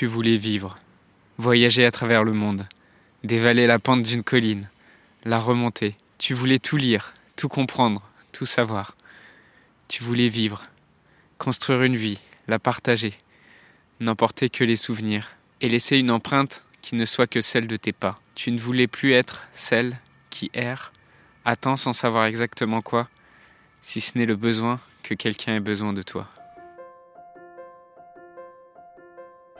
Tu voulais vivre, voyager à travers le monde, dévaler la pente d'une colline, la remonter. Tu voulais tout lire, tout comprendre, tout savoir. Tu voulais vivre, construire une vie, la partager, n'emporter que les souvenirs, et laisser une empreinte qui ne soit que celle de tes pas. Tu ne voulais plus être celle qui erre, attend sans savoir exactement quoi, si ce n'est le besoin que quelqu'un ait besoin de toi.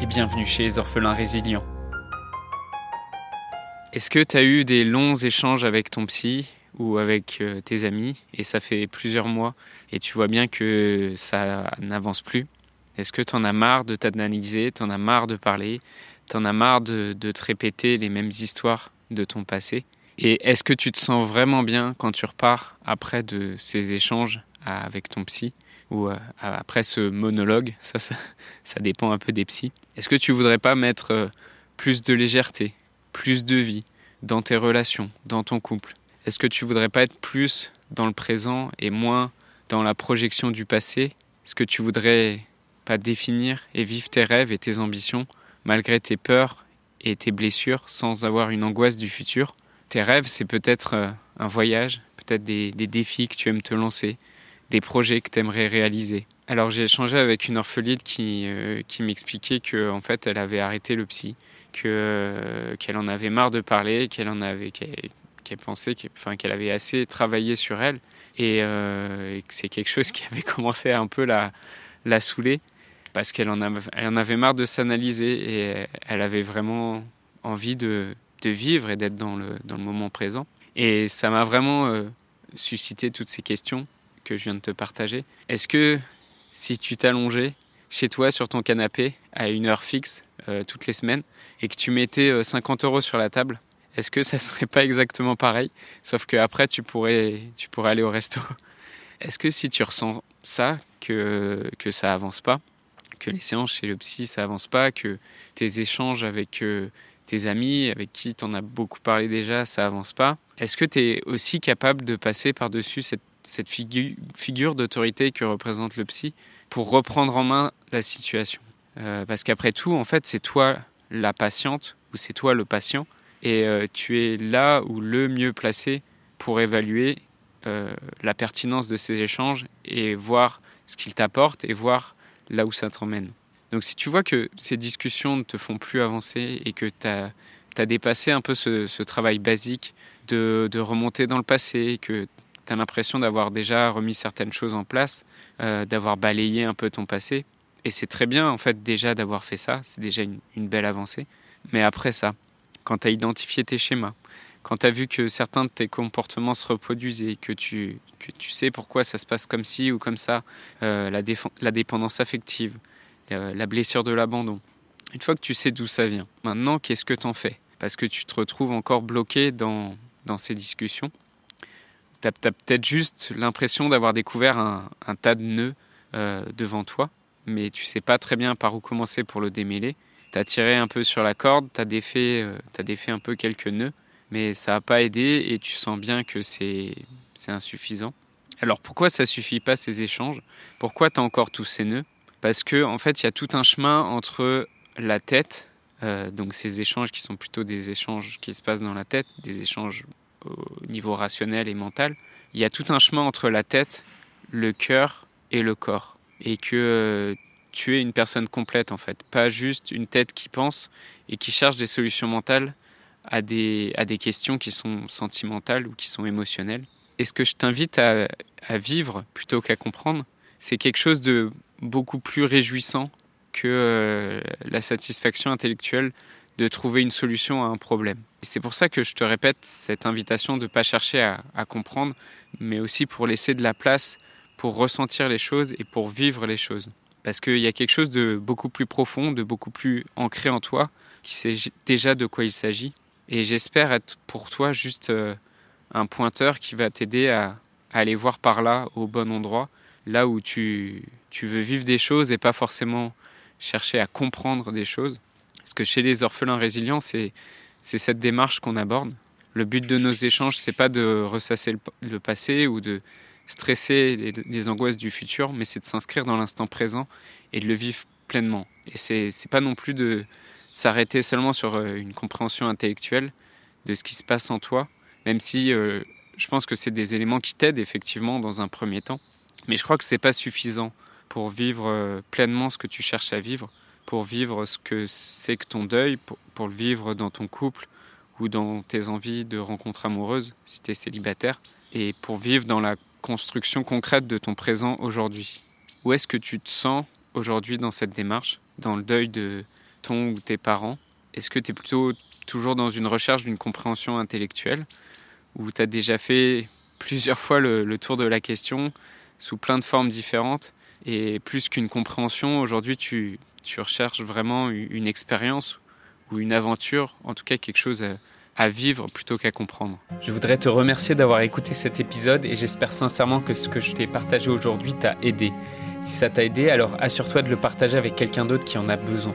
et bienvenue chez les orphelins résilients. Est-ce que tu as eu des longs échanges avec ton psy ou avec euh, tes amis et ça fait plusieurs mois et tu vois bien que ça n'avance plus? Est-ce que tu en as marre de t'analyser, tu en as marre de parler, tu en as marre de, de te répéter les mêmes histoires de ton passé? Et est-ce que tu te sens vraiment bien quand tu repars après de ces échanges avec ton psy? Ou euh, après ce monologue ça, ça, ça dépend un peu des psys. Est-ce que tu voudrais pas mettre euh, plus de légèreté, plus de vie dans tes relations, dans ton couple? Est-ce que tu voudrais pas être plus dans le présent et moins dans la projection du passé? Est-ce que tu voudrais pas définir et vivre tes rêves et tes ambitions malgré tes peurs et tes blessures sans avoir une angoisse du futur? Tes rêves, c'est peut-être euh, un voyage, peut-être des, des défis que tu aimes te lancer, des projets que tu aimerais réaliser. Alors j'ai échangé avec une orpheline qui, euh, qui m'expliquait que en fait elle avait arrêté le psy, euh, qu'elle en avait marre de parler, qu'elle en avait qu'elle pensait qu'elle avait assez travaillé sur elle et, euh, que c'est quelque chose qui avait commencé à un peu la, la saouler parce qu'elle en, en avait marre de s'analyser et elle avait vraiment envie de, de vivre et d'être dans le, dans le moment présent. Et ça m'a vraiment suscité toutes ces questions que je viens de te partager. Est-ce que si tu t'allongeais chez toi sur ton canapé à une heure fixe euh, toutes les semaines et que tu mettais euh, 50 euros sur la table, est-ce que ça serait pas exactement pareil? Sauf qu'après, tu pourrais, tu pourrais aller au resto. Est-ce que si tu ressens ça, que, que ça avance pas, que les séances chez le psy, ça avance pas, que tes échanges avec euh, tes amis, avec qui tu en as beaucoup parlé déjà, ça avance pas, est-ce que tu es aussi capable de passer par-dessus cette cette figu figure d'autorité que représente le psy pour reprendre en main la situation. Euh, parce qu'après tout, en fait, c'est toi la patiente ou c'est toi le patient et euh, tu es là ou le mieux placé pour évaluer euh, la pertinence de ces échanges et voir ce qu'ils t'apportent et voir là où ça t'emmène. Donc si tu vois que ces discussions ne te font plus avancer et que tu as, as, dépassé un peu ce, ce travail basique de, de, remonter dans le passé, que tu as l'impression d'avoir déjà remis certaines choses en place, euh, d'avoir balayé un peu ton passé. Et c'est très bien, en fait, déjà d'avoir fait ça. C'est déjà une, belle avancée. Mais après ça, quand tu as identifié tes schémas, quand tu as vu que certains de tes comportements se reproduisaient, que tu, que tu sais pourquoi ça se passe comme ci ou comme ça, euh, la, dépendance affective, la, la blessure de l'abandon, une fois que tu sais d'où ça vient, maintenant, qu'est-ce que tu en fais? Parce que tu te retrouves encore bloqué dans, dans ces discussions tu as, peut-être juste l'impression d'avoir découvert un, tas de nœuds euh, devant toi, mais tu sais pas très bien par où commencer pour le démêler. Tu as tiré un peu sur la corde, tu as, défait, euh, défait un peu quelques nœuds, mais ça n'a pas aidé et tu sens bien que c'est insuffisant. Alors pourquoi ça suffit pas ces échanges? Pourquoi tu as encore tous ces nœuds? Parce que en fait, il y a tout un chemin entre la tête, euh, donc ces échanges qui sont plutôt des échanges qui se passent dans la tête, des échanges au niveau rationnel et mental, il y a tout un chemin entre la tête, le cœur et le corps. Et que euh, tu es une personne complète en fait, pas juste une tête qui pense et qui cherche des solutions mentales à des, à des questions qui sont sentimentales ou qui sont émotionnelles. Et ce que je t'invite à, vivre plutôt qu'à comprendre, c'est quelque chose de beaucoup plus réjouissant que euh, la satisfaction intellectuelle de trouver une solution à un problème. Et c'est pour ça que je te répète cette invitation de ne pas chercher à, comprendre, mais aussi pour laisser de la place pour ressentir les choses et pour vivre les choses. Parce qu'il y a quelque chose de beaucoup plus profond, de beaucoup plus ancré en toi, qui sait déjà de quoi il s'agit. Et j'espère être pour toi juste euh, un pointeur qui va t'aider à, aller voir par là, au bon endroit, là où tu veux vivre des choses et pas forcément chercher à comprendre des choses. Parce que chez les orphelins résilients, c'est cette démarche qu'on aborde. Le but de nos échanges, c'est pas de ressasser le, passé ou de stresser les, angoisses du futur, mais c'est de s'inscrire dans l'instant présent et de le vivre pleinement. Et c'est pas non plus de s'arrêter seulement sur euh, une compréhension intellectuelle de ce qui se passe en toi, même si euh, je pense que c'est des éléments qui t'aident effectivement dans un premier temps. Mais je crois que c'est pas suffisant pour vivre euh, pleinement ce que tu cherches à vivre, pour vivre ce que c'est que ton deuil, pour, le vivre dans ton couple ou dans tes envies de rencontres amoureuses si tu es célibataire, et pour vivre dans la construction concrète de ton présent aujourd'hui. Où est-ce que tu te sens aujourd'hui dans cette démarche, dans le deuil de ton ou tes parents? Est-ce que tu es plutôt toujours dans une recherche d'une compréhension intellectuelle? Ou tu as déjà fait plusieurs fois le, tour de la question sous plein de formes différentes? Et plus qu'une compréhension, aujourd'hui tu, tu, recherches vraiment une expérience ou une aventure, en tout cas quelque chose à, vivre plutôt qu'à comprendre. Je voudrais te remercier d'avoir écouté cet épisode et j'espère sincèrement que ce que je t'ai partagé aujourd'hui t'a aidé. Si ça t'a aidé, alors assure-toi de le partager avec quelqu'un d'autre qui en a besoin.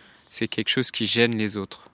c'est quelque chose qui gêne les autres.